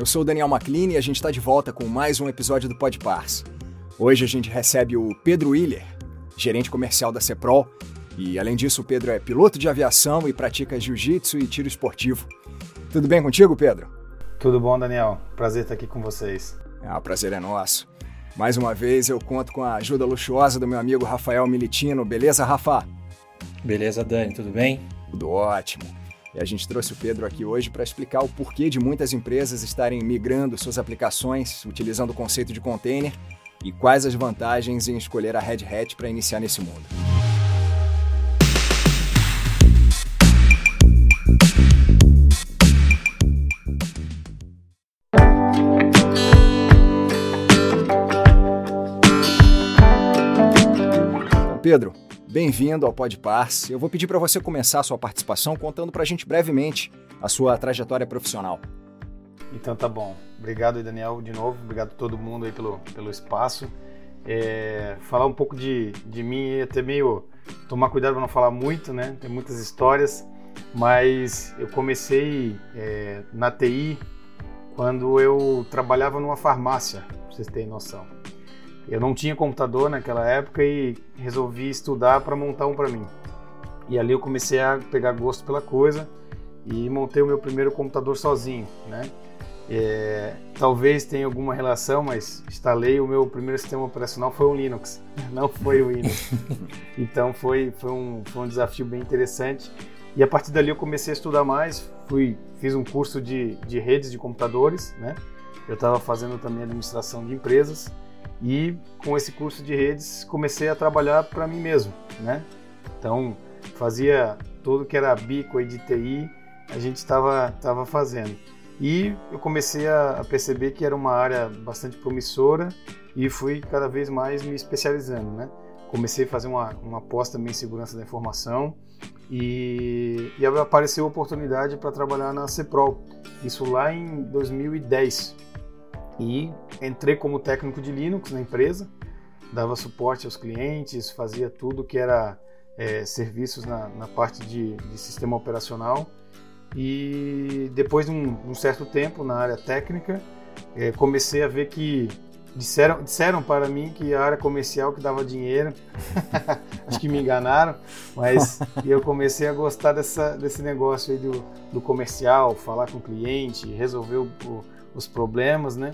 Eu sou o Daniel McLean e a gente está de volta com mais um episódio do Podpars. Hoje a gente recebe o Pedro Willer, gerente comercial da Ceprol, e além disso o Pedro é piloto de aviação e pratica jiu-jitsu e tiro esportivo. Tudo bem contigo, Pedro? Tudo bom, Daniel. Prazer estar aqui com vocês. Ah, o prazer é nosso. Mais uma vez eu conto com a ajuda luxuosa do meu amigo Rafael Militino. Beleza, Rafa? Beleza, Dani, tudo bem? Tudo ótimo. E a gente trouxe o Pedro aqui hoje para explicar o porquê de muitas empresas estarem migrando suas aplicações utilizando o conceito de container e quais as vantagens em escolher a Red Hat para iniciar nesse mundo. Pedro, Bem-vindo ao Podpars. Eu vou pedir para você começar a sua participação contando para a gente brevemente a sua trajetória profissional. Então tá bom. Obrigado, Daniel, de novo. Obrigado a todo mundo aí pelo, pelo espaço. É, falar um pouco de, de mim é até meio tomar cuidado para não falar muito, né? Tem muitas histórias, mas eu comecei é, na TI quando eu trabalhava numa farmácia, pra vocês terem noção. Eu não tinha computador naquela época e resolvi estudar para montar um para mim. E ali eu comecei a pegar gosto pela coisa e montei o meu primeiro computador sozinho, né? É, talvez tenha alguma relação, mas instalei o meu primeiro sistema operacional foi o Linux, não foi o Windows. então foi, foi, um, foi um desafio bem interessante. E a partir dali eu comecei a estudar mais, fui, fiz um curso de, de redes de computadores, né? Eu estava fazendo também administração de empresas e com esse curso de redes comecei a trabalhar para mim mesmo, né? Então fazia tudo que era bico de TI, a gente estava tava fazendo. E eu comecei a, perceber que era uma área bastante promissora e fui cada vez mais me especializando, né? Comecei a fazer uma, uma aposta também em segurança da informação e, e apareceu a oportunidade para trabalhar na CEPROL, isso lá em 2010. E entrei como técnico de Linux na empresa, dava suporte aos clientes, fazia tudo que era é, serviços na, na parte de, de, sistema operacional. E depois de um, um certo tempo na área técnica, é, comecei a ver que disseram, disseram para mim que a área comercial que dava dinheiro, acho que me enganaram, mas eu comecei a gostar dessa, desse negócio aí do, do comercial, falar com o cliente, resolver o, o os problemas, né?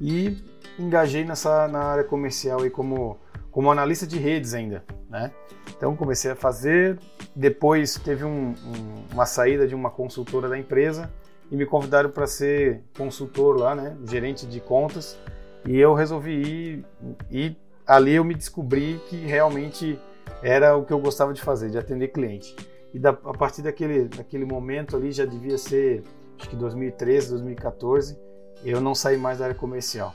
E engajei nessa na área comercial aí como como analista de redes ainda, né? Então comecei a fazer. Depois teve um, um, uma saída de uma consultora da empresa e me convidaram para ser consultor lá, né? Gerente de contas. E eu resolvi ir e ali eu me descobri que realmente era o que eu gostava de fazer, de atender cliente. E da, a partir daquele, daquele momento ali já devia ser, acho que 2013, 2014, eu não saí mais da área comercial.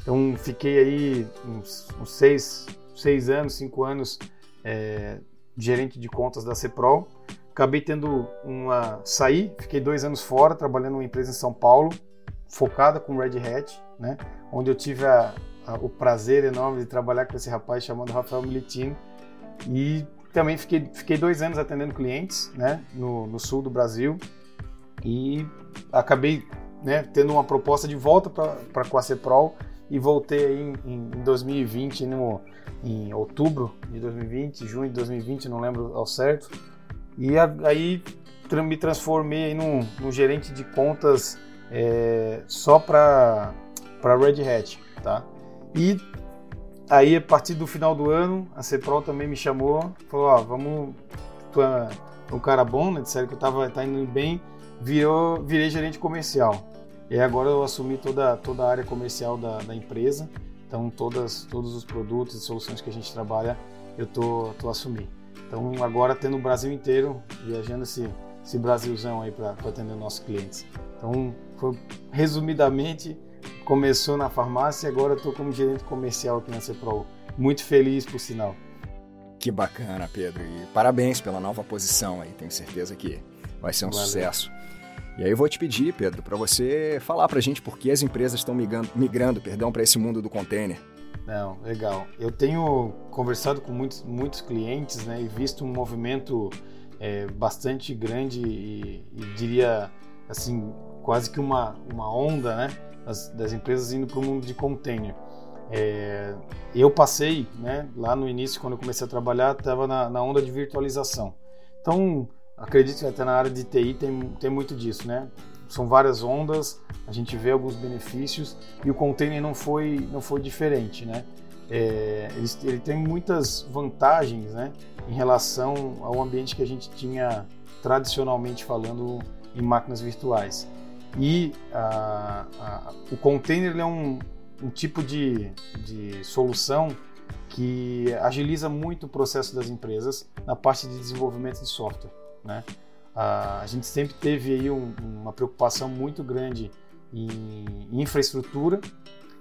Então fiquei aí uns, uns seis, seis anos, cinco anos é, gerente de contas da Ceprol. Acabei tendo uma saí, fiquei dois anos fora trabalhando numa empresa em São Paulo focada com Red Hat, né? Onde eu tive a, a, o prazer enorme de trabalhar com esse rapaz chamado Rafael Militino e também fiquei, fiquei dois anos atendendo clientes, né? No, no sul do Brasil e acabei né, tendo uma proposta de volta para a Quaceprol e voltei em, em, em 2020, no, em outubro de 2020, junho de 2020, não lembro ao certo. E a, aí me transformei num, num, gerente de contas é, só para Red Hat, tá? E aí a partir do final do ano a Ceprol também me chamou, falou, ó, vamos, tu é um cara bom, né? Disseram que eu tava tá indo bem, virou, virei gerente comercial. E agora eu assumi toda, toda a área comercial da, da empresa. Então, todas, todos os produtos e soluções que a gente trabalha, eu tô, tô assumindo. Então, agora tendo o Brasil inteiro, viajando esse, esse Brasilzão aí para atender nossos clientes. Então, foi, resumidamente, começou na farmácia e agora estou como gerente comercial aqui na Cepro. Muito feliz, por sinal. Que bacana, Pedro. E parabéns pela nova posição aí. Tenho certeza que vai ser um Valeu. sucesso. E aí eu vou te pedir, Pedro, para você falar para a gente por que as empresas estão migrando, migrando perdão, para esse mundo do container. Não, legal. Eu tenho conversado com muitos, muitos clientes né, e visto um movimento é, bastante grande e, e, diria assim quase que uma, uma onda né, das, das empresas indo para o mundo de container. É, eu passei, né, lá no início, quando eu comecei a trabalhar, estava na, na, onda de virtualização. Então, acredito que até na área de TI tem, tem muito disso, né? São várias ondas, a gente vê alguns benefícios e o container não foi, não foi diferente, né? É, ele, ele, tem muitas vantagens, né, em relação ao ambiente que a gente tinha tradicionalmente falando em máquinas virtuais. E a, a, o container é um, um tipo de, de solução que agiliza muito o processo das empresas na parte de desenvolvimento de software. Né? A, a gente sempre teve aí um, uma preocupação muito grande em, infraestrutura,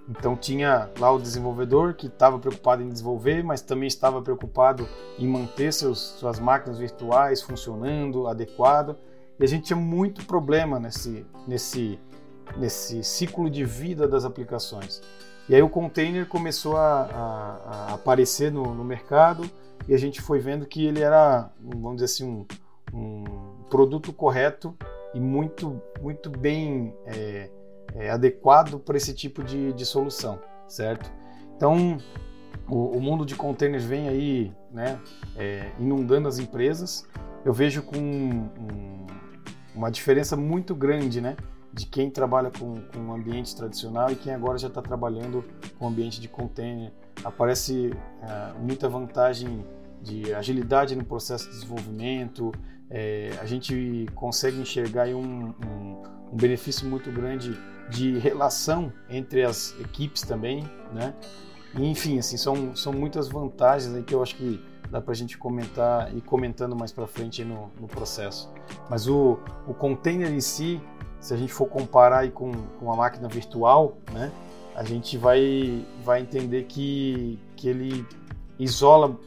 então tinha lá o desenvolvedor que estava preocupado em desenvolver, mas também estava preocupado em manter seus, suas máquinas virtuais funcionando adequado. E a gente tinha muito problema nesse, nesse, nesse ciclo de vida das aplicações. E aí o container começou a, a, a aparecer no, no, mercado e a gente foi vendo que ele era, vamos dizer assim, um, um produto correto e muito, muito bem é, é, adequado para esse tipo de, de solução, certo? Então, o, o, mundo de containers vem aí né, é, inundando as empresas. Eu vejo com um, uma diferença muito grande, né? De quem trabalha com, com ambiente tradicional e quem agora já está trabalhando com ambiente de container. Aparece é, muita vantagem de agilidade no processo de desenvolvimento. É, a gente consegue enxergar um, um, um, benefício muito grande de relação entre as equipes também, né? E, enfim, assim, são, são muitas vantagens aí que eu acho que dá para a gente comentar e comentando mais para frente no, no, processo. Mas o, o container em si, se a gente for comparar aí com, com a máquina virtual, né, a gente vai, vai entender que, que ele isola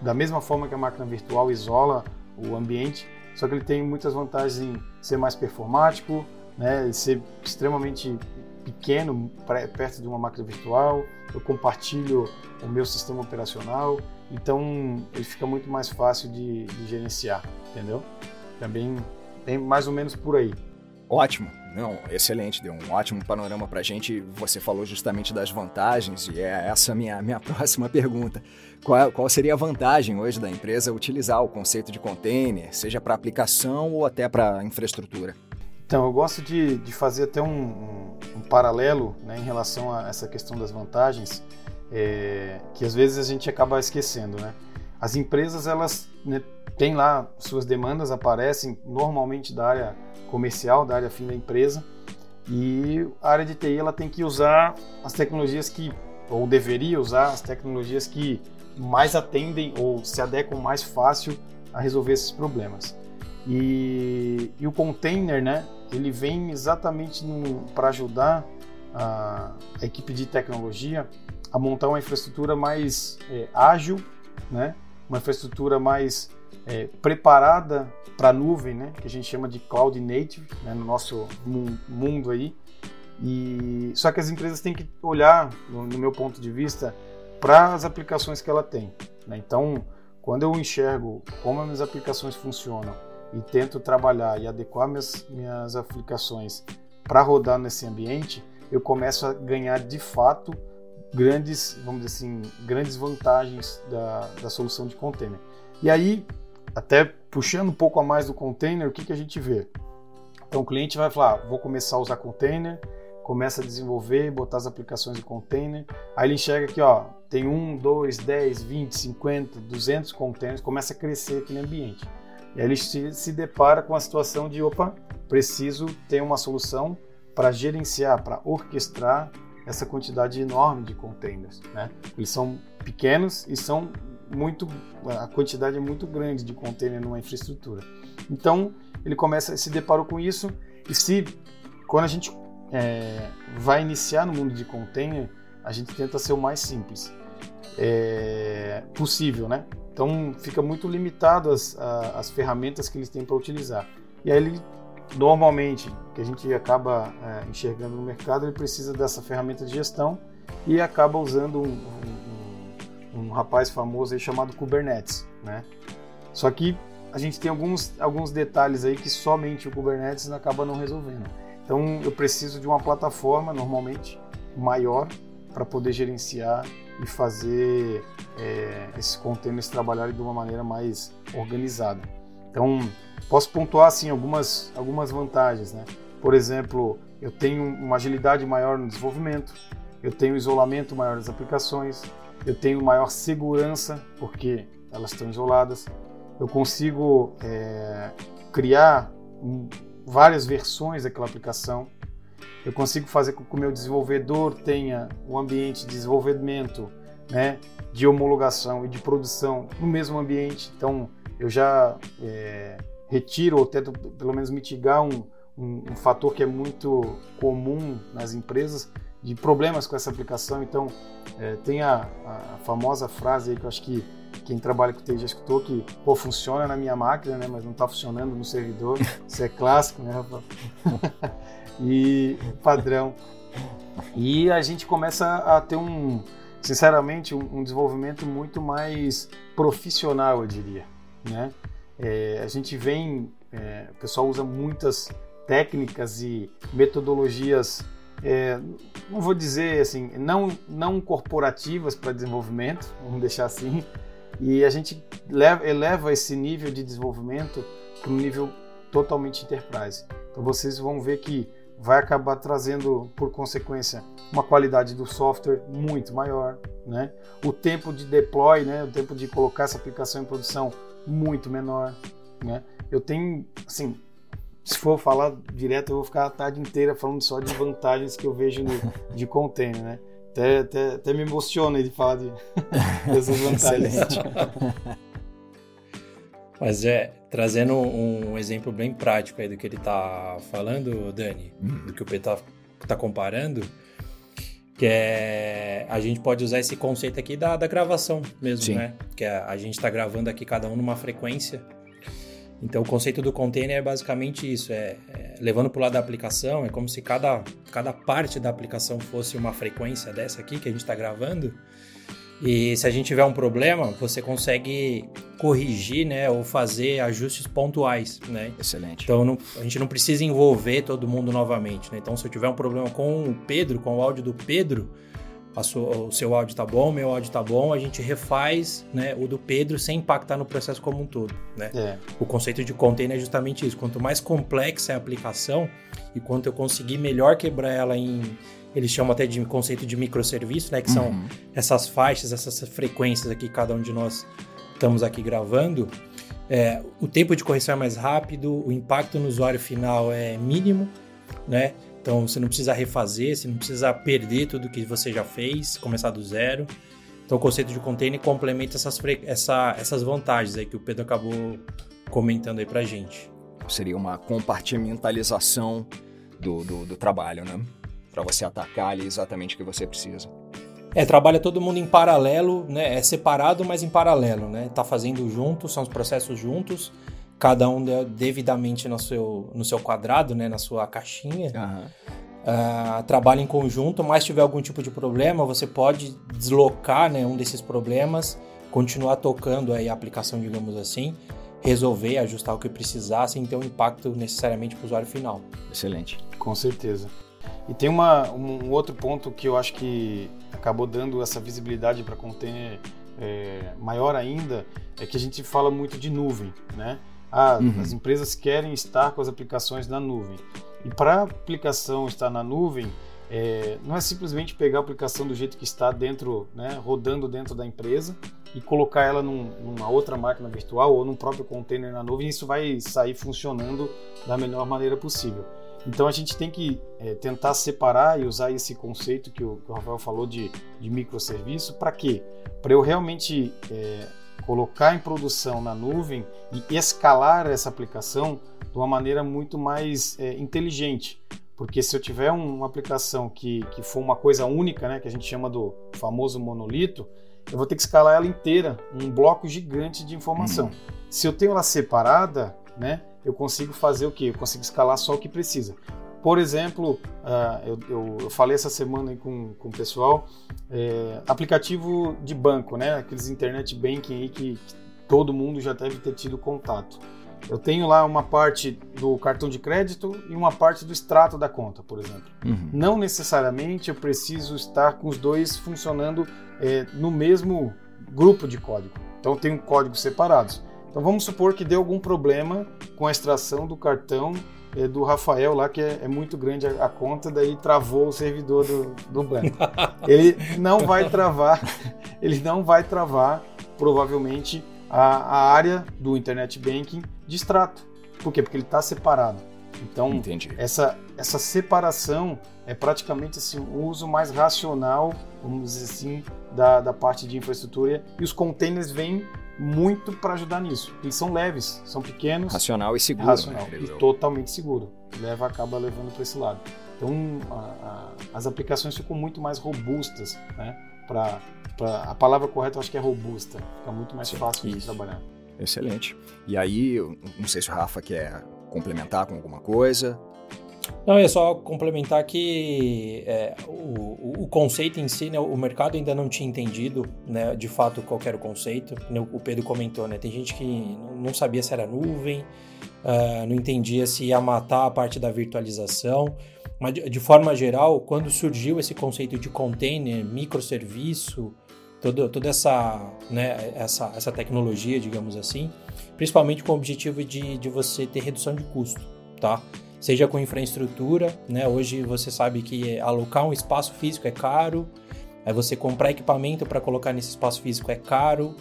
da mesma forma que a máquina virtual isola o ambiente, só que ele tem muitas vantagens em ser mais performático, né, ser extremamente pequeno perto de uma máquina virtual, eu compartilho o meu sistema operacional, então ele fica muito mais fácil de, de gerenciar, entendeu? Também tem mais ou menos por aí. Ótimo, não, excelente, deu um ótimo panorama para a gente. Você falou justamente das vantagens e é essa minha, minha próxima pergunta. Qual, qual seria a vantagem hoje da empresa utilizar o conceito de container, seja para aplicação ou até para infraestrutura? Então, eu gosto de, de fazer até um, um, um paralelo né, em relação a essa questão das vantagens, é, que às vezes a gente acaba esquecendo. Né? As empresas, elas né, têm lá suas demandas, aparecem normalmente da área comercial, da área fim da empresa, e a área de TI ela tem que usar as tecnologias que, ou deveria usar as tecnologias que mais atendem ou se adequam mais fácil a resolver esses problemas. E, e o container, né, ele vem exatamente para ajudar a, a, equipe de tecnologia a montar uma infraestrutura mais é, ágil, né, uma infraestrutura mais é, preparada para a nuvem, né, que a gente chama de cloud native, né, no nosso mundo aí. E só que as empresas têm que olhar, no, no meu ponto de vista, para as aplicações que ela tem. Né? Então, quando eu enxergo como as minhas aplicações funcionam e tento trabalhar e adequar minhas, minhas aplicações para rodar nesse ambiente, eu começo a ganhar de fato grandes, vamos dizer assim, grandes vantagens da, da solução de container. E aí, até puxando um pouco a mais do container, o que, que a gente vê? Então o cliente vai falar, ah, vou começar a usar container, começa a desenvolver, botar as aplicações de container, aí ele enxerga que ó, tem 1, 2, 10, 20, 50, 200 containers, começa a crescer aquele ambiente. E aí ele se, se depara com a situação de, opa, preciso ter uma solução para gerenciar, para orquestrar essa quantidade enorme de containers. Né? Eles são pequenos e são muito, a quantidade é muito grande de container numa infraestrutura. Então ele começa, se deparou com isso e se quando a gente é, vai iniciar no mundo de container, a gente tenta ser o mais simples é, possível, né? Então fica muito limitado as, a, as ferramentas que eles têm para utilizar. E aí ele normalmente que a gente acaba é, enxergando no mercado, ele precisa dessa ferramenta de gestão e acaba usando um, um, um rapaz famoso aí chamado Kubernetes, né? Só que a gente tem alguns, alguns detalhes aí que somente o Kubernetes acaba não resolvendo. Então eu preciso de uma plataforma normalmente maior para poder gerenciar e fazer é, esses containers trabalharem de uma maneira mais organizada. Então posso pontuar assim algumas algumas vantagens, né? Por exemplo, eu tenho uma agilidade maior no desenvolvimento, eu tenho isolamento maior das aplicações, eu tenho maior segurança porque elas estão isoladas, eu consigo é, criar várias versões daquela aplicação. Eu consigo fazer com que o meu desenvolvedor tenha um ambiente de desenvolvimento, né, de homologação e de produção no mesmo ambiente. Então, eu já é, retiro ou tento pelo menos mitigar um, um, um, fator que é muito comum nas empresas de problemas com essa aplicação. Então, é, tem a, a, famosa frase aí que eu acho que quem trabalha com TI já escutou que, pô, funciona na minha máquina, né, mas não está funcionando no servidor. Isso é clássico, né, Rafa? e padrão. E a gente começa a ter um, sinceramente, um, um desenvolvimento muito mais profissional, eu diria, né? É, a gente vem, é, o pessoal usa muitas técnicas e metodologias, é, não vou dizer assim, não, não corporativas para desenvolvimento, vamos deixar assim, e a gente leva, eleva esse nível de desenvolvimento para um nível totalmente enterprise. Então vocês vão ver que vai acabar trazendo, por consequência, uma qualidade do software muito maior, né? O tempo de deploy, né? O tempo de colocar essa aplicação em produção muito menor, né? Eu tenho, assim, se for falar direto, eu vou ficar a tarde inteira falando só de vantagens que eu vejo no, de container, né? Até, até, até me emociona de falar de, dessas vantagens. Mas é, trazendo um exemplo bem prático aí do que ele está falando, Dani, hum. do que o Pedro está tá comparando, que é a gente pode usar esse conceito aqui da, da gravação mesmo, Sim. né? Que é, a gente está gravando aqui cada um numa frequência então, o conceito do container é basicamente isso: é, é levando para o lado da aplicação, é como se cada, cada parte da aplicação fosse uma frequência dessa aqui que a gente está gravando. E se a gente tiver um problema, você consegue corrigir, né, ou fazer ajustes pontuais, né? Excelente. Então não, a gente não precisa envolver todo mundo novamente, né? Então se eu tiver um problema com o Pedro, com o áudio do Pedro, sua, o seu áudio tá bom, meu áudio tá bom, a gente refaz né, o do Pedro sem impactar no processo como um todo. Né? É. O conceito de container é justamente isso. Quanto mais complexa é a aplicação e quanto eu conseguir melhor quebrar ela em. Eles chamam até de conceito de microserviço, né? Que são uhum. essas faixas, essas frequências aqui, cada um de nós estamos aqui gravando. É, o tempo de correção é mais rápido, o impacto no usuário final é mínimo, né? Então você não precisa refazer, você não precisa perder tudo que você já fez, começar do zero. Então o conceito de container complementa essas, essa, essas vantagens aí que o Pedro acabou comentando aí pra gente. Seria uma compartimentalização do, do, do trabalho, né? Para você atacar ali exatamente o que você precisa. É, trabalha todo mundo em paralelo, né? É separado, mas em paralelo, né? Tá fazendo junto, são os processos juntos cada um devidamente no seu, no seu quadrado, né, na sua caixinha. Uhum. Uh, trabalha em conjunto, mas tiver algum tipo de problema, você pode deslocar né, um desses problemas, continuar tocando aí a aplicação, digamos assim, resolver, ajustar o que precisar, sem ter um impacto necessariamente para o usuário final. Excelente. Com certeza. E tem uma, um outro ponto que eu acho que acabou dando essa visibilidade para container é, maior ainda, é que a gente fala muito de nuvem, né? Ah, uhum. as empresas querem estar com as aplicações na nuvem. E para a aplicação estar na nuvem, é, não é simplesmente pegar a aplicação do jeito que está dentro, né, rodando dentro da empresa e colocar ela num, numa outra máquina virtual ou num próprio container na nuvem. Isso vai sair funcionando da melhor maneira possível. Então a gente tem que é, tentar separar e usar esse conceito que o, que o Rafael falou de, de microserviço. Para quê? Para eu realmente é, colocar em produção na nuvem e escalar essa aplicação de uma maneira muito mais é, inteligente. Porque se eu tiver um, uma aplicação que, que for uma coisa única, né, que a gente chama do famoso monolito, eu vou ter que escalar ela inteira, um bloco gigante de informação. Uhum. Se eu tenho ela separada, né, eu consigo fazer o quê? Eu consigo escalar só o que precisa. Por exemplo, uh, eu, eu, eu, falei essa semana com, com o pessoal, é, aplicativo de banco, né? Aqueles internet banking aí que, que todo mundo já deve ter tido contato. Eu tenho lá uma parte do cartão de crédito e uma parte do extrato da conta, por exemplo. Uhum. Não necessariamente eu preciso estar com os dois funcionando é, no mesmo grupo de código. Então, tem códigos separados. Então, vamos supor que deu algum problema com a extração do cartão é, do Rafael lá, que é, é muito grande a, a, conta, daí travou o servidor do, do banco. ele não vai travar, ele não vai travar, provavelmente, a, a área do Internet Banking de extrato. Por quê? Porque ele está separado. Então, Entendi. Essa, essa separação é praticamente assim, o uso mais racional, vamos dizer assim, da, da parte de infraestrutura. E os containers vêm muito para ajudar nisso. Eles são leves, são pequenos. Racional e seguro. Racional né, e totalmente seguro. Leva, acaba levando para esse lado. Então, a, a, as aplicações ficam muito mais robustas, né? Pra, pra, a palavra correta eu acho que é robusta. Fica muito mais fácil Isso. de trabalhar. Excelente. E aí, não sei se o Rafa quer complementar com alguma coisa. Não, é só complementar que é, o, o, conceito em si, né, o mercado ainda não tinha entendido, né, de fato, qual era o conceito. O Pedro comentou, né, tem gente que não sabia se era nuvem, uh, não entendia se ia matar a parte da virtualização. Mas, de, de forma geral, quando surgiu esse conceito de container, microserviço, toda, toda essa, né, essa, essa tecnologia, digamos assim, principalmente com o objetivo de, de você ter redução de custo, tá? Seja com infraestrutura, né? Hoje você sabe que alocar um espaço físico é caro, aí você comprar equipamento para colocar nesse espaço físico é caro,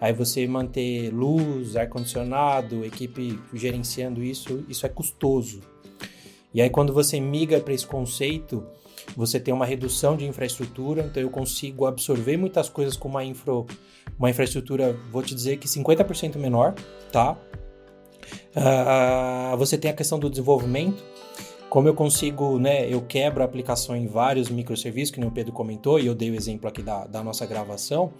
aí você manter luz, ar-condicionado, equipe gerenciando isso, isso é custoso. E aí quando você migra para esse conceito, você tem uma redução de infraestrutura, então eu consigo absorver muitas coisas com uma, infra, uma infraestrutura, vou te dizer que 50% menor, tá? Uh, você tem a questão do desenvolvimento, como eu consigo, né, eu quebro a aplicação em vários microserviços, que nem o Pedro comentou, e eu dei o exemplo aqui da, da nossa gravação,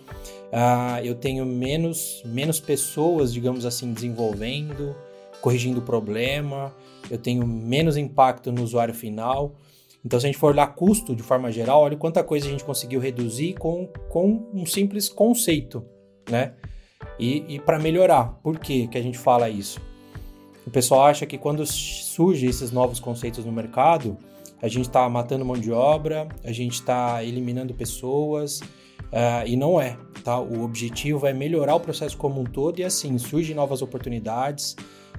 uh, eu tenho menos, menos pessoas, digamos assim, desenvolvendo, corrigindo o problema, eu tenho menos impacto no usuário final, então, se a gente for olhar custo de forma geral, olha quanta coisa a gente conseguiu reduzir com, com um simples conceito, né? E, e para melhorar. Por que, que a gente fala isso? O pessoal acha que quando surgem esses novos conceitos no mercado, a gente está matando mão de obra, a gente está eliminando pessoas, uh, e não é. Tá? O objetivo é melhorar o processo como um todo e assim surgem novas oportunidades,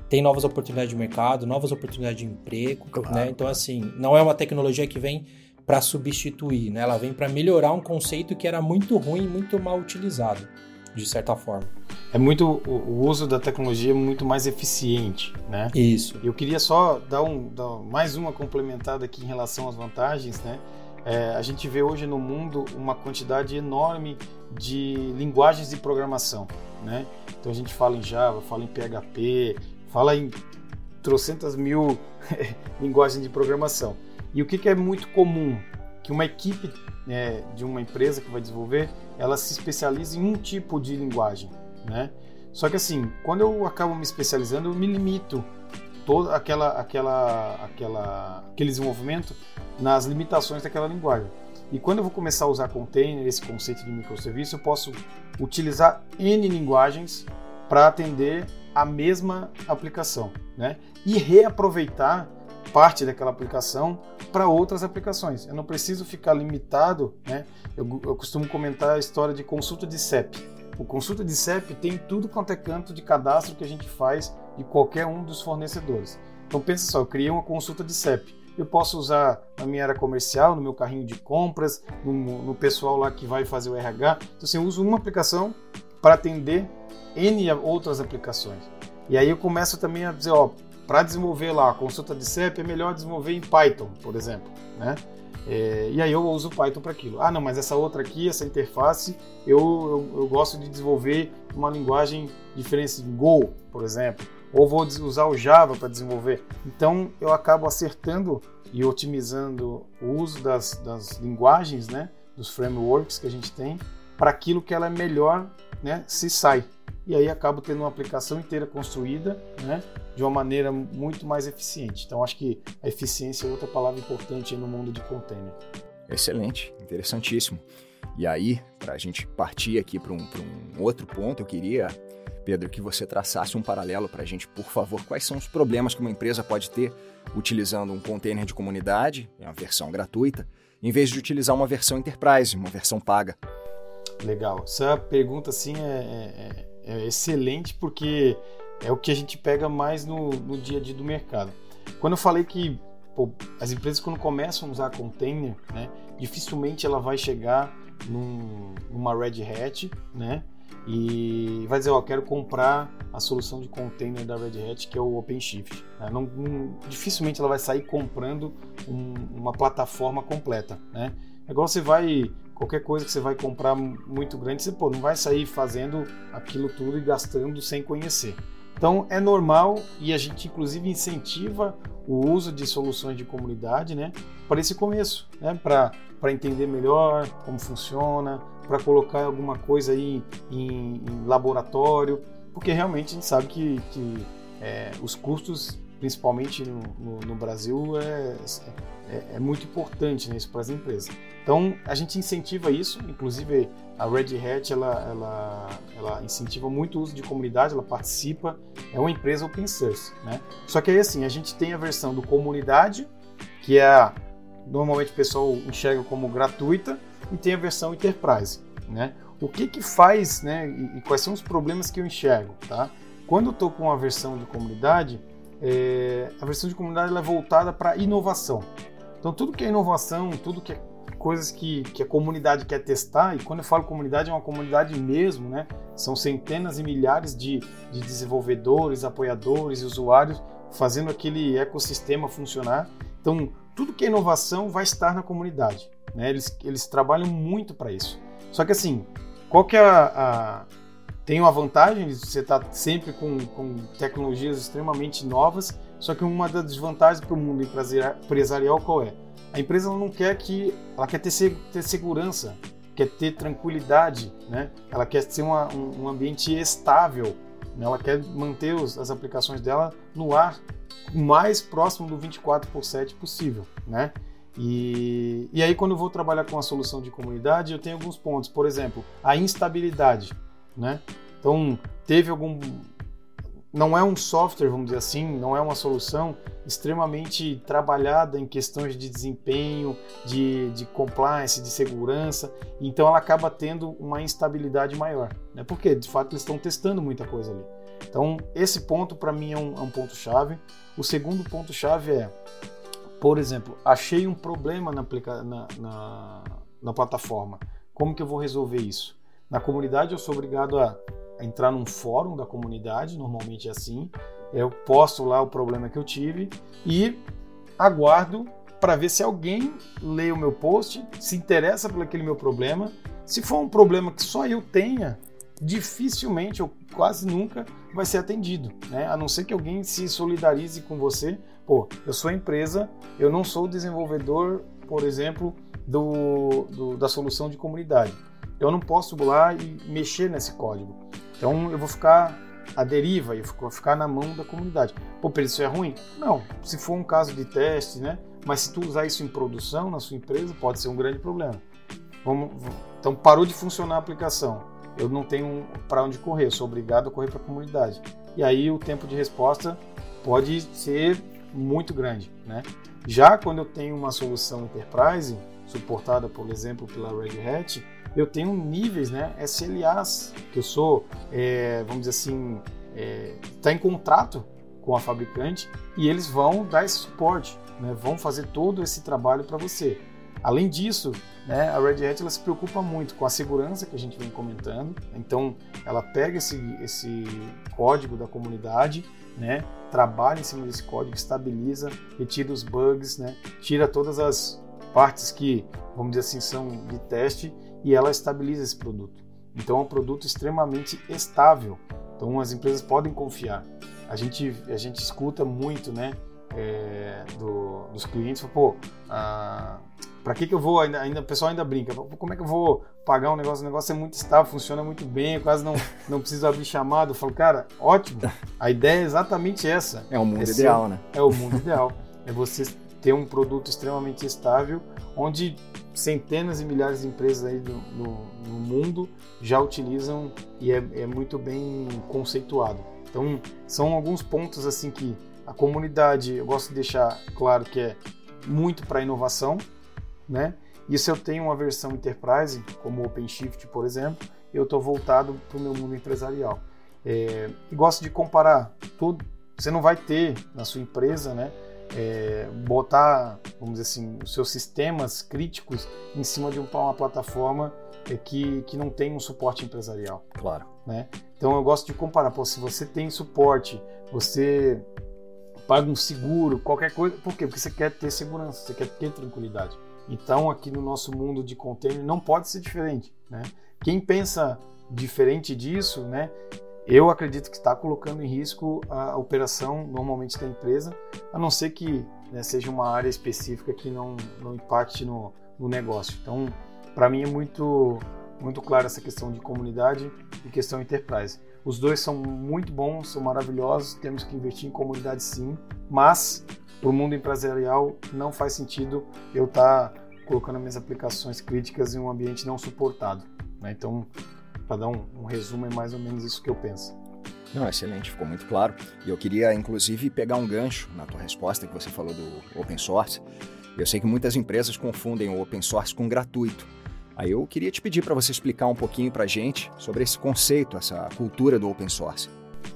tem novas oportunidades de mercado, novas oportunidades de emprego, claro. né? Então, assim, não é uma tecnologia que vem para substituir, né? Ela vem para melhorar um conceito que era muito ruim, muito mal utilizado, de certa forma. É muito o uso da tecnologia é muito mais eficiente, né? Isso. Eu queria só dar, um, dar mais uma complementada aqui em relação às vantagens, né? É, a gente vê hoje no mundo uma quantidade enorme de linguagens de programação, né? Então a gente fala em Java, fala em PHP, fala em trocentas mil linguagens de programação. E o que, que, é muito comum? Que uma equipe é, de uma empresa que vai desenvolver, ela se especializa em um tipo de linguagem, né? Só que assim, quando eu acabo me especializando, eu me limito todo aquela, aquela, aquela, aquele desenvolvimento nas limitações daquela linguagem. E quando eu vou começar a usar container, esse conceito de microserviço, eu posso utilizar N linguagens para atender a mesma aplicação, né? E reaproveitar parte daquela aplicação para outras aplicações. Eu não preciso ficar limitado, né? Eu, eu, costumo comentar a história de consulta de CEP. O consulta de CEP tem tudo quanto é canto de cadastro que a gente faz de qualquer um dos fornecedores. Então pensa só, eu criei uma consulta de CEP. Eu posso usar na minha área comercial, no meu carrinho de compras, no, no pessoal lá que vai fazer o RH. Então assim, eu uso uma aplicação para atender N outras aplicações. E aí eu começo também a dizer, ó, para desenvolver lá a consulta de CEP é melhor desenvolver em Python, por exemplo, né? É, e aí eu uso Python para aquilo. Ah, não, mas essa outra aqui, essa interface, eu, eu, eu gosto de desenvolver uma linguagem diferente, Go, por exemplo, ou vou usar o Java para desenvolver. Então eu acabo acertando e otimizando o uso das, das linguagens, né, dos frameworks que a gente tem, para aquilo que ela é melhor né, se sai e aí acabo tendo uma aplicação inteira construída né, de uma maneira muito mais eficiente. Então, acho que a eficiência é outra palavra importante no mundo de container. Excelente, interessantíssimo. E aí, para a gente partir aqui para um, um, outro ponto, eu queria Pedro, que você traçasse um paralelo para a gente, por favor. Quais são os problemas que uma empresa pode ter utilizando um container de comunidade, é uma versão gratuita, em vez de utilizar uma versão enterprise, uma versão paga? Legal. Essa pergunta, assim, é, é, é excelente porque é o que a gente pega mais no, no dia a dia do mercado. Quando eu falei que pô, as empresas quando começam a usar container, né, dificilmente ela vai chegar num, numa Red Hat, né, e vai dizer, ó, quero comprar a solução de container da Red Hat, que é o OpenShift. Né? Não, não, dificilmente ela vai sair comprando um, uma plataforma completa, né? É igual você vai, qualquer coisa que você vai comprar muito grande, você pô, não vai sair fazendo aquilo tudo e gastando sem conhecer. Então é normal e a gente inclusive incentiva o uso de soluções de comunidade, né, para esse começo, né, para entender melhor como funciona, para colocar alguma coisa aí em, em, laboratório, porque realmente a gente sabe que, que é, os custos, principalmente no, no, no Brasil, é, é, é, muito importante né, para as empresas. Então a gente incentiva isso, inclusive a Red Hat ela, ela, ela incentiva muito o uso de comunidade, ela participa, é uma empresa open source, né? Só que aí assim a gente tem a versão do comunidade, que é normalmente o pessoal enxerga como gratuita, e tem a versão enterprise, né? O que que faz, né? E, e quais são os problemas que eu enxergo, tá? Quando eu estou com a versão de comunidade, é, a versão de comunidade é voltada para inovação. Então tudo que é inovação, tudo que é coisas que, que a comunidade quer testar, e quando eu falo comunidade, é uma comunidade mesmo, né? São centenas e milhares de, de desenvolvedores, apoiadores e usuários fazendo aquele ecossistema funcionar. Então, tudo que é inovação vai estar na comunidade. Né? Eles, eles trabalham muito para isso. Só que assim, qual que é a, tem uma vantagem, você está sempre com, com tecnologias extremamente novas, só que uma das desvantagens para o mundo empresarial qual é? A empresa não quer que, ela quer ter, ter segurança, quer ter tranquilidade, né? Ela quer ter uma, um, um, ambiente estável, né? ela quer manter os, as aplicações dela no ar o mais próximo do 24 por 7 possível, né? E, e aí quando eu vou trabalhar com a solução de comunidade, eu tenho alguns pontos, por exemplo, a instabilidade, né? Então, teve algum não é um software, vamos dizer assim, não é uma solução extremamente trabalhada em questões de desempenho, de, de compliance, de segurança, então ela acaba tendo uma instabilidade maior, né? porque de fato eles estão testando muita coisa ali. Então, esse ponto para mim é um, é um ponto-chave. O segundo ponto-chave é, por exemplo, achei um problema na, na, na, na plataforma, como que eu vou resolver isso? Na comunidade eu sou obrigado a entrar num fórum da comunidade, normalmente é assim. Eu posto lá o problema que eu tive e aguardo para ver se alguém lê o meu post, se interessa por aquele meu problema. Se for um problema que só eu tenha, dificilmente ou quase nunca vai ser atendido, né? A não ser que alguém se solidarize com você. Pô, eu sou empresa, eu não sou desenvolvedor, por exemplo, do, do da solução de comunidade. Eu não posso ir lá e mexer nesse código. Então eu vou ficar à deriva e vou ficar na mão da comunidade. Pô, Pedro, isso é ruim? Não. Se for um caso de teste, né? Mas se tu usar isso em produção na sua empresa, pode ser um grande problema. Vamos, então parou de funcionar a aplicação. Eu não tenho para onde correr, eu sou obrigado a correr para a comunidade. E aí o tempo de resposta pode ser muito grande, né? Já quando eu tenho uma solução enterprise, suportada, por exemplo, pela Red Hat, eu tenho níveis, né, SLAs, que eu sou, é, vamos dizer assim, está é, tá em contrato com a fabricante e eles vão dar esse suporte, né, vão fazer todo esse trabalho para você. Além disso, né, a Red Hat ela se preocupa muito com a segurança que a gente vem comentando, então ela pega esse, esse código da comunidade, né, trabalha em cima desse código, estabiliza, retira os bugs, né, tira todas as partes que, vamos dizer assim, são de teste e ela estabiliza esse produto. Então é um produto extremamente estável. Então as empresas podem confiar. A gente, a gente escuta muito, né, é, do, dos clientes, pô, ah, para que, que eu vou, ainda, ainda, o pessoal ainda brinca, como é que eu vou pagar um negócio, o negócio é muito estável, funciona muito bem, eu quase não, não preciso abrir chamado. Eu falo, cara, ótimo, a ideia é exatamente essa. É o mundo é ideal, ser, né? É o mundo ideal, é você ter um produto extremamente estável onde centenas e milhares de empresas aí no, no mundo já utilizam e é, é muito bem conceituado. Então, são alguns pontos assim que a comunidade, eu gosto de deixar claro que é muito para inovação, né? E se eu tenho uma versão enterprise, como o OpenShift, por exemplo, eu estou voltado para o meu mundo empresarial. É, e gosto de comparar tudo. Você não vai ter na sua empresa, né? É, botar, vamos dizer assim, os seus sistemas críticos em cima de uma plataforma é, que, que não tem um suporte empresarial. Claro. Né? Então eu gosto de comparar. Pô, se você tem suporte, você paga um seguro, qualquer coisa. Por quê? Porque você quer ter segurança, você quer ter tranquilidade. Então, aqui no nosso mundo de container não pode ser diferente. Né? Quem pensa diferente disso, né, eu acredito que está colocando em risco a operação normalmente da empresa, a não ser que né, seja uma área específica que não, não impacte no, no negócio. Então, para mim é muito, muito claro essa questão de comunidade e questão enterprise. Os dois são muito bons, são maravilhosos, temos que investir em comunidade sim, mas para o mundo empresarial não faz sentido eu estar tá colocando minhas aplicações críticas em um ambiente não suportado. Né? Então, para dar um, um resumo, é mais ou menos isso que eu penso. Não, excelente, ficou muito claro. E eu queria, inclusive, pegar um gancho na tua resposta que você falou do open source. Eu sei que muitas empresas confundem o open source com gratuito. Aí eu queria te pedir para você explicar um pouquinho para a gente sobre esse conceito, essa cultura do open source.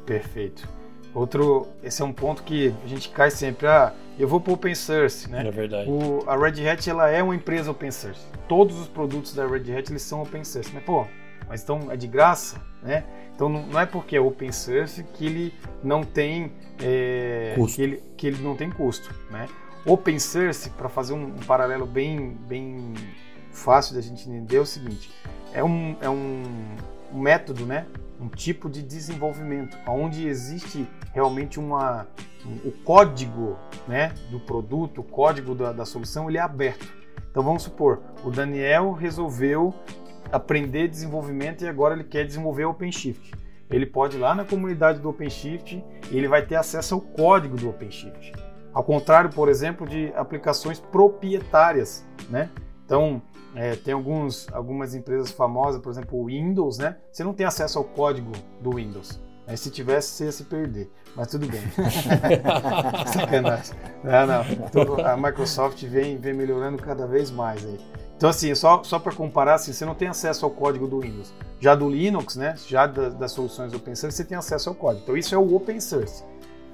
Perfeito. Outro, esse é um ponto que a gente cai sempre, ah, eu vou para open source, né? É verdade. O, a Red Hat ela é uma empresa open source. Todos os produtos da Red Hat eles são open source, mas pô, mas então é de graça, né? Então não é porque é open source que ele não tem é, que, ele, que ele não tem custo, né? Open source, para fazer um, um, paralelo bem, bem fácil da gente entender, é o seguinte: é um, é um, um método, né? um tipo de desenvolvimento, onde existe realmente uma, um, o código né, do produto, o código da, da solução, ele é aberto. Então vamos supor, o Daniel resolveu aprender desenvolvimento e agora ele quer desenvolver OpenShift. Ele pode ir lá na comunidade do OpenShift e ele vai ter acesso ao código do OpenShift. Ao contrário, por exemplo, de aplicações proprietárias, né? Então, é, tem alguns, algumas empresas famosas, por exemplo, o Windows, né? Você não tem acesso ao código do Windows. Aí, se tivesse, você ia se perder. Mas tudo bem. Sacanagem. Não, não. Então, a Microsoft vem, vem melhorando cada vez mais aí. Então, assim, só, só para comparar, assim, você não tem acesso ao código do Windows. Já do Linux, né? Já da, das soluções open source, você tem acesso ao código. Então, isso é o open source.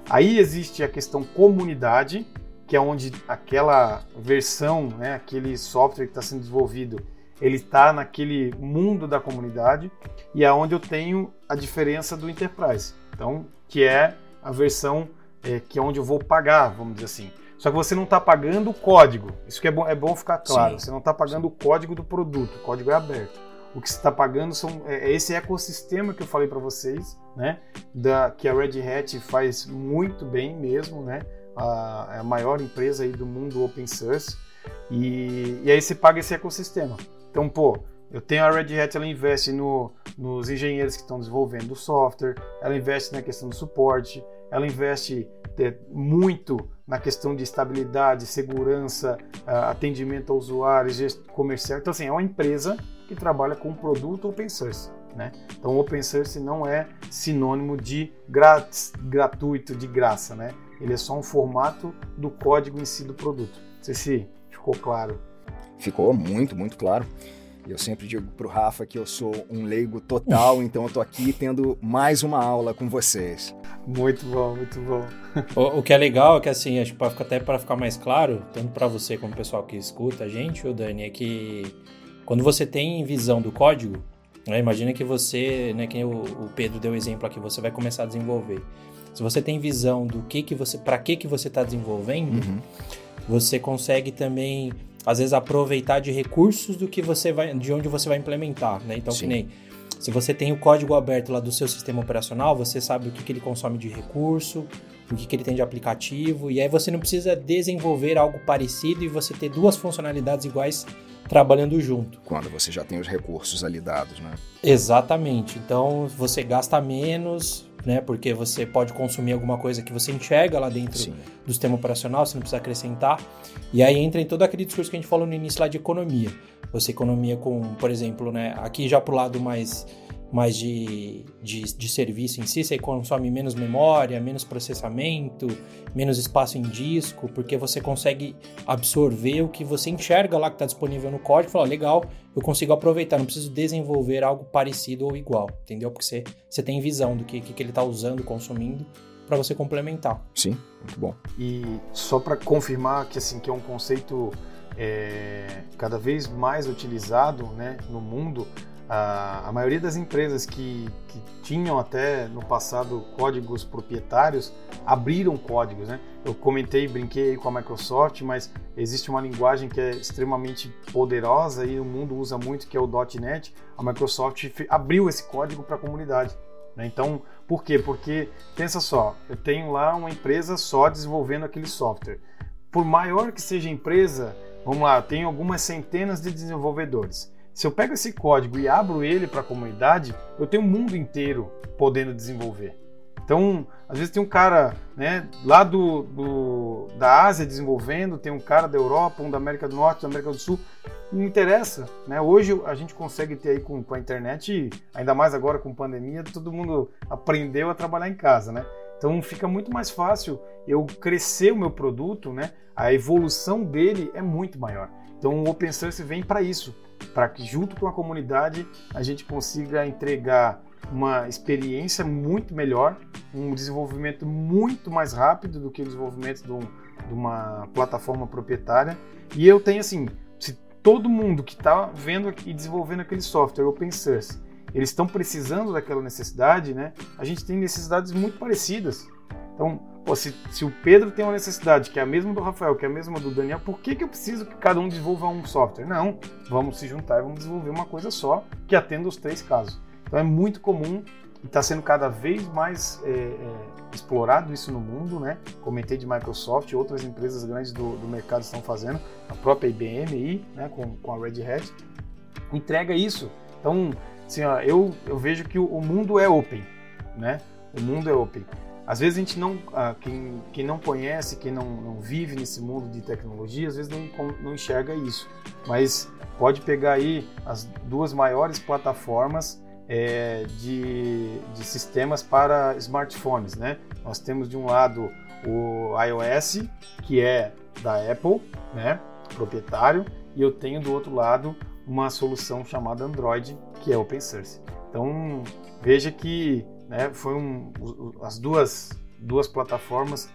Aí existe a questão comunidade, que é onde aquela versão, né, aquele software que está sendo desenvolvido, ele está naquele mundo da comunidade e é onde eu tenho a diferença do enterprise. Então, que é a versão é, que é onde eu vou pagar, vamos dizer assim. Só que você não está pagando o código. Isso que é bom, é bom ficar claro. Sim. Você não está pagando o código do produto. O código é aberto. O que você está pagando são, é, é esse ecossistema que eu falei para vocês, né? Da, que a Red Hat faz muito bem mesmo, né? a, é a maior empresa aí do mundo open source, e, e aí você paga esse ecossistema. Então, pô, eu tenho a Red Hat, ela investe no, nos engenheiros que estão desenvolvendo o software, ela investe na questão do suporte, ela investe é, muito na questão de estabilidade, segurança, atendimento ao usuário, comercial. Então, assim, é uma empresa que trabalha com produto open source. Né? Então, open source não é sinônimo de grátis, gratuito, de graça. Né? Ele é só um formato do código em si do produto. Não sei se ficou claro. Ficou muito, muito claro. Eu sempre digo para o Rafa que eu sou um leigo total, então eu estou aqui tendo mais uma aula com vocês. Muito bom, muito bom. o, o, que é legal é que assim, acho que até para ficar mais claro, tanto para você como o pessoal que escuta a gente, o Dani, é que quando você tem visão do código, né, imagina que você, né, que o, o Pedro deu o exemplo aqui, você vai começar a desenvolver. Se você tem visão do que que você, para que que você está desenvolvendo, uhum. você consegue também às vezes aproveitar de recursos do que você vai, de onde você vai implementar, né? Então, Sim. que nem se você tem o código aberto lá do seu sistema operacional, você sabe o que, que ele consome de recurso, o que, que ele tem de aplicativo, e aí você não precisa desenvolver algo parecido e você ter duas funcionalidades iguais trabalhando junto. Quando você já tem os recursos ali dados, né? Exatamente. Então você gasta menos, né? Porque você pode consumir alguma coisa que você enxerga lá dentro Sim. do sistema operacional, você não precisa acrescentar. E aí entra em todo aquele discurso que a gente falou no início lá de economia. Você economia com, por exemplo, né? Aqui já pro lado mais mais de, de, de, serviço em si, você consome menos memória, menos processamento, menos espaço em disco, porque você consegue absorver o que você enxerga lá que está disponível no código e falar, legal, eu consigo aproveitar, não preciso desenvolver algo parecido ou igual, entendeu? Porque você, você tem visão do que, que ele está usando, consumindo, para você complementar. Sim, muito bom. E só para confirmar que assim que é um conceito é, cada vez mais utilizado né, no mundo, a, maioria das empresas que, que tinham até no passado códigos proprietários abriram códigos, né? Eu comentei, brinquei com a Microsoft, mas existe uma linguagem que é extremamente poderosa e o mundo usa muito, que é o .NET. A Microsoft abriu esse código para a comunidade. Né? Então, por quê? Porque, pensa só, eu tenho lá uma empresa só desenvolvendo aquele software. Por maior que seja a empresa, vamos lá, tem algumas centenas de desenvolvedores. Se eu pego esse código e abro ele para a comunidade, eu tenho o mundo inteiro podendo desenvolver. Então, às vezes tem um cara né, lá do, do, da Ásia desenvolvendo, tem um cara da Europa, um da América do Norte, da América do Sul. Não interessa. Né? Hoje a gente consegue ter aí com, com a internet, ainda mais agora com pandemia, todo mundo aprendeu a trabalhar em casa. Né? Então fica muito mais fácil eu crescer o meu produto, né? a evolução dele é muito maior. Então o Open Source vem para isso para que junto com a comunidade a gente consiga entregar uma experiência muito melhor, um desenvolvimento muito mais rápido do que o desenvolvimento de, um, de uma plataforma proprietária. E eu tenho assim, se todo mundo que está vendo e desenvolvendo aquele software open source, eles estão precisando daquela necessidade, né? A gente tem necessidades muito parecidas. Então, Pô, se, se, o Pedro tem uma necessidade que é a mesma do Rafael, que é a mesma do Daniel, por que, que eu preciso que cada um desenvolva um software? Não, vamos se juntar e vamos desenvolver uma coisa só que atenda os três casos. Então é muito comum e está sendo cada vez mais é, é, explorado isso no mundo, né? Comentei de Microsoft, outras empresas grandes do, do mercado estão fazendo, a própria IBM aí, né, com, com a Red Hat, entrega isso. Então, assim, ó, eu, eu vejo que o, o mundo é open, né? O mundo é open. Às vezes a gente não, ah, quem, quem não conhece, quem não, não vive nesse mundo de tecnologia, às vezes não, não enxerga isso. Mas pode pegar aí as duas maiores plataformas é, de, de sistemas para smartphones, né? Nós temos de um lado o iOS, que é da Apple, né? Proprietário, e eu tenho do outro lado uma solução chamada Android, que é open source. Então veja que né? Foi um, as duas, duas plataformas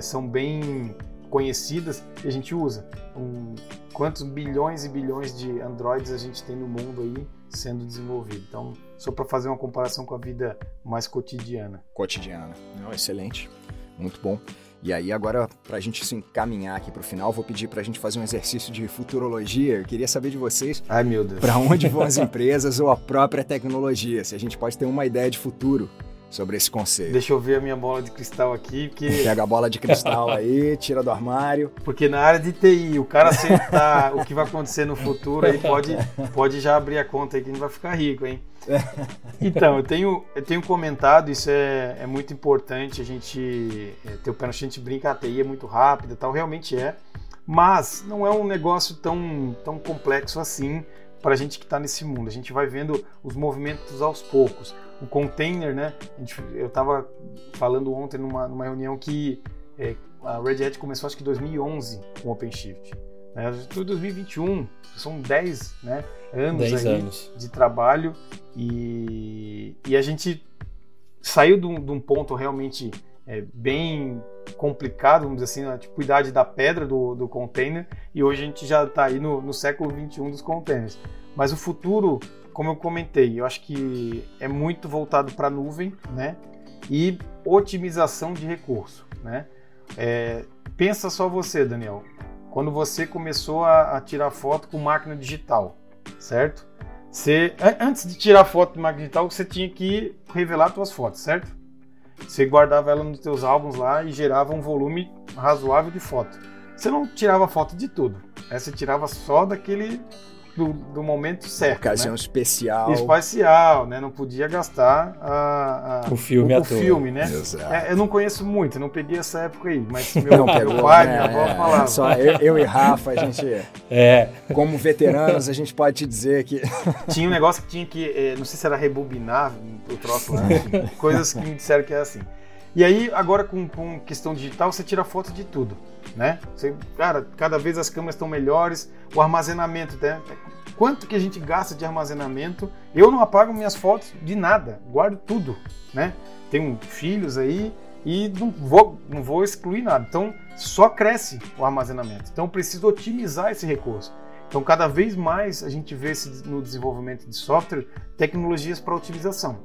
são bem conhecidas e a gente usa. Um, quantos bilhões e bilhões de Androids a gente tem no mundo aí sendo desenvolvido? Então, só para fazer uma comparação com a vida mais cotidiana. Cotidiana. Não, excelente. Muito bom. E aí, agora, para a gente se encaminhar aqui para o final, vou pedir para a gente fazer um exercício de futurologia. Eu queria saber de vocês. Ai, meu Deus. Para onde vão as empresas ou a própria tecnologia? Se a gente pode ter uma ideia de futuro sobre esse conceito. Deixa eu ver a minha bola de cristal aqui, porque... Pega a bola de cristal aí, tira do armário. Porque na área de TI, o cara acertar o que vai acontecer no futuro, aí pode, pode já abrir a conta aí que a gente vai ficar rico, hein? Então, eu tenho, eu tenho comentado, isso é, é muito importante, a gente é, ter o pé no chão, a gente brinca, a TI é muito rápida e tal, realmente é, mas não é um negócio tão, tão complexo assim para a gente que está nesse mundo. A gente vai vendo os movimentos aos poucos. O container, né? Gente, eu estava falando ontem numa, numa reunião que é, a Red Hat começou acho que em 2011 com o OpenShift. Né? 2021, são 10 né, anos, 10 anos de trabalho e, e a gente saiu de um, de um ponto realmente é, bem complicado, vamos dizer assim, a tipo, idade da pedra do, do container, e hoje a gente já está aí no, no século 21 dos containers. Mas o futuro, como eu comentei, eu acho que é muito voltado para a nuvem, né? E otimização de recurso, né? É, pensa só você, Daniel, quando você começou a, a tirar foto com máquina digital, certo? Você, antes de tirar foto de máquina digital, você tinha que revelar suas fotos, certo? Você guardava ela nos seus álbuns lá e gerava um volume razoável de foto. Você não tirava foto de tudo, né? você tirava só daquele do, do momento certo. Ocasião né? especial. Espacial, né? Não podia gastar a, a, o filme, o, o filme né? É, eu não conheço muito, não peguei essa época aí, mas meu, não, pegou, meu pai, né? minha avó é, falavam. Só eu, eu, e Rafa, a gente, é. como veteranos, a gente pode te dizer que... Tinha um negócio que tinha que, eh, não sei se era rebobinar o troço lá, coisas que me disseram que é assim. E aí, agora com, com questão digital, você tira foto de tudo, né? Você, cara, cada vez as câmeras estão melhores, o armazenamento, né? Quanto que a gente gasta de armazenamento? Eu não apago minhas fotos de nada, guardo tudo, né? Tenho filhos aí e não vou, não vou excluir nada. Então, só cresce o armazenamento. Então, preciso otimizar esse recurso. Então, cada vez mais a gente vê no desenvolvimento de software tecnologias para otimização.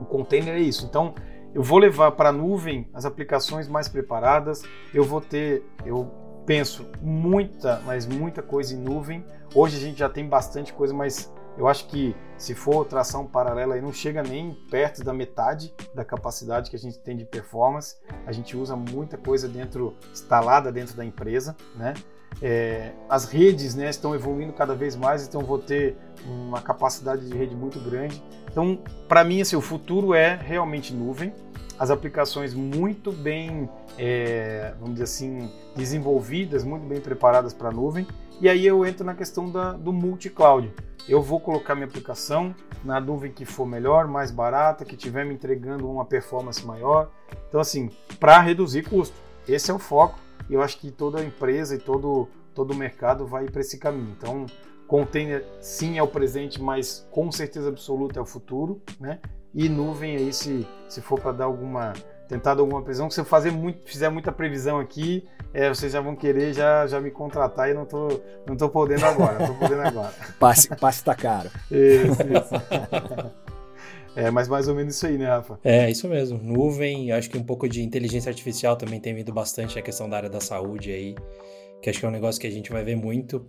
O container é isso. Então, eu vou levar para a nuvem as aplicações mais preparadas, eu vou ter, eu penso, muita, mas muita coisa em nuvem. Hoje a gente já tem bastante coisa, mas eu acho que se for tração paralela aí não chega nem perto da metade da capacidade que a gente tem de performance. A gente usa muita coisa dentro instalada dentro da empresa, né? É, as redes né, estão evoluindo cada vez mais, então vou ter uma capacidade de rede muito grande. Então, para mim, assim, o futuro é realmente nuvem, as aplicações muito bem, é, vamos dizer assim, desenvolvidas, muito bem preparadas para a nuvem. E aí eu entro na questão da, do multi-cloud. Eu vou colocar minha aplicação na nuvem que for melhor, mais barata, que estiver me entregando uma performance maior. Então, assim, para reduzir custo. Esse é o foco e eu acho que toda empresa e todo, todo mercado vai para esse caminho. Então, container sim é o presente, mas com certeza absoluta é o futuro, né? E nuvem aí, se, se for para dar alguma tentar dar alguma previsão, se eu fazer muito, fizer muita previsão aqui, é, vocês já vão querer já, já me contratar e não tô, não tô podendo agora, não tô podendo agora. passe, passe tá caro. Isso, isso. É, mas mais ou menos isso aí, né, Rafa? É, isso mesmo. Nuvem, acho que um pouco de inteligência artificial também tem vindo bastante a questão da área da saúde aí, que acho que é um negócio que a gente vai ver muito,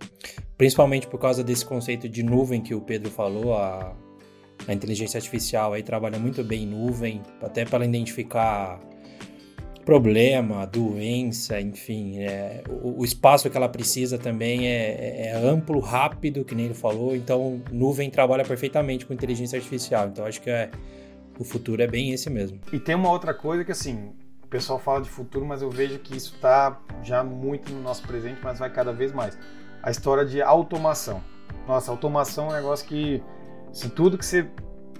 principalmente por causa desse conceito de nuvem que o Pedro falou, a, a inteligência artificial aí trabalha muito bem em nuvem, até para identificar problema, doença, enfim, é, o, o, espaço que ela precisa também é, é, é, amplo, rápido, que nem ele falou, então nuvem trabalha perfeitamente com inteligência artificial, então acho que é, o futuro é bem esse mesmo. E tem uma outra coisa que assim, o pessoal fala de futuro, mas eu vejo que isso está já muito no nosso presente, mas vai cada vez mais. A história de automação. Nossa, automação é um negócio que, assim, tudo que você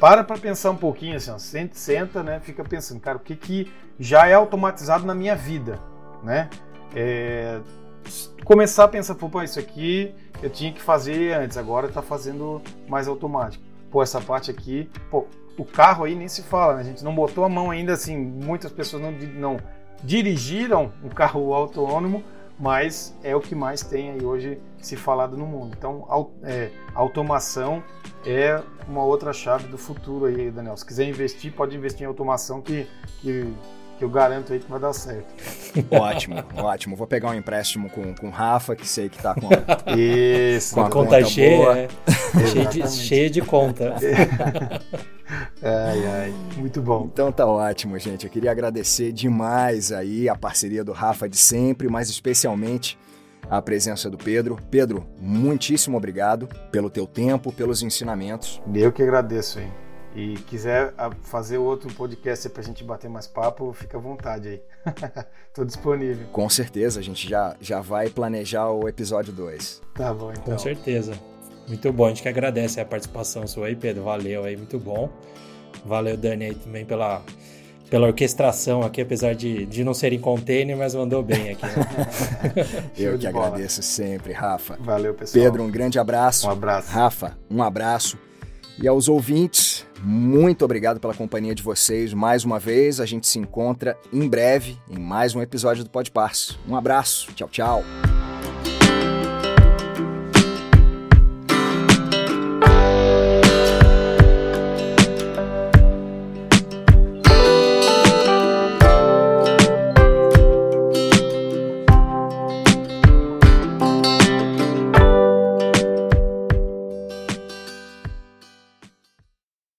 para para pensar um pouquinho, assim, ó, senta, senta, né, fica pensando, cara, o que, que já é automatizado na minha vida, né? É, começar a pensar, pô, isso aqui eu tinha que fazer antes, agora está fazendo mais automático. Pô, essa parte aqui, pô, o carro aí nem se fala, né? A gente não botou a mão ainda, assim, muitas pessoas não, não dirigiram um carro autônomo, mas é o que mais tem aí hoje se falado no mundo. Então, é, automação é uma outra chave do futuro aí, Daniel. Se quiser investir, pode investir em automação que, que, que eu garanto aí que vai dar certo. Ótimo, ótimo. Vou pegar um empréstimo com, com o Rafa, que sei que tá com, Isso, com a conta, conta cheia, é. cheia, de, cheia de conta. ai, ai, muito bom. Então tá ótimo, gente. Eu queria agradecer demais aí a parceria do Rafa de sempre, mas especialmente a presença do Pedro. Pedro, muitíssimo obrigado pelo teu tempo, pelos ensinamentos. Eu que agradeço, hein? E quiser fazer outro podcast para a gente bater mais papo, fica à vontade aí. Estou disponível. Com certeza, a gente já, já vai planejar o episódio 2. Tá bom, então. Com certeza. Muito bom, a gente que agradece a participação sua aí, Pedro. Valeu aí, muito bom. Valeu, Dani, aí também pela pela orquestração aqui, apesar de, de não ser em container, mas mandou bem aqui. Né? Eu que agradeço sempre, Rafa. Valeu, pessoal. Pedro, um grande abraço. Um abraço. Rafa, um abraço. E aos ouvintes, muito obrigado pela companhia de vocês mais uma vez. A gente se encontra em breve em mais um episódio do Pode Parse. Um abraço. Tchau, tchau.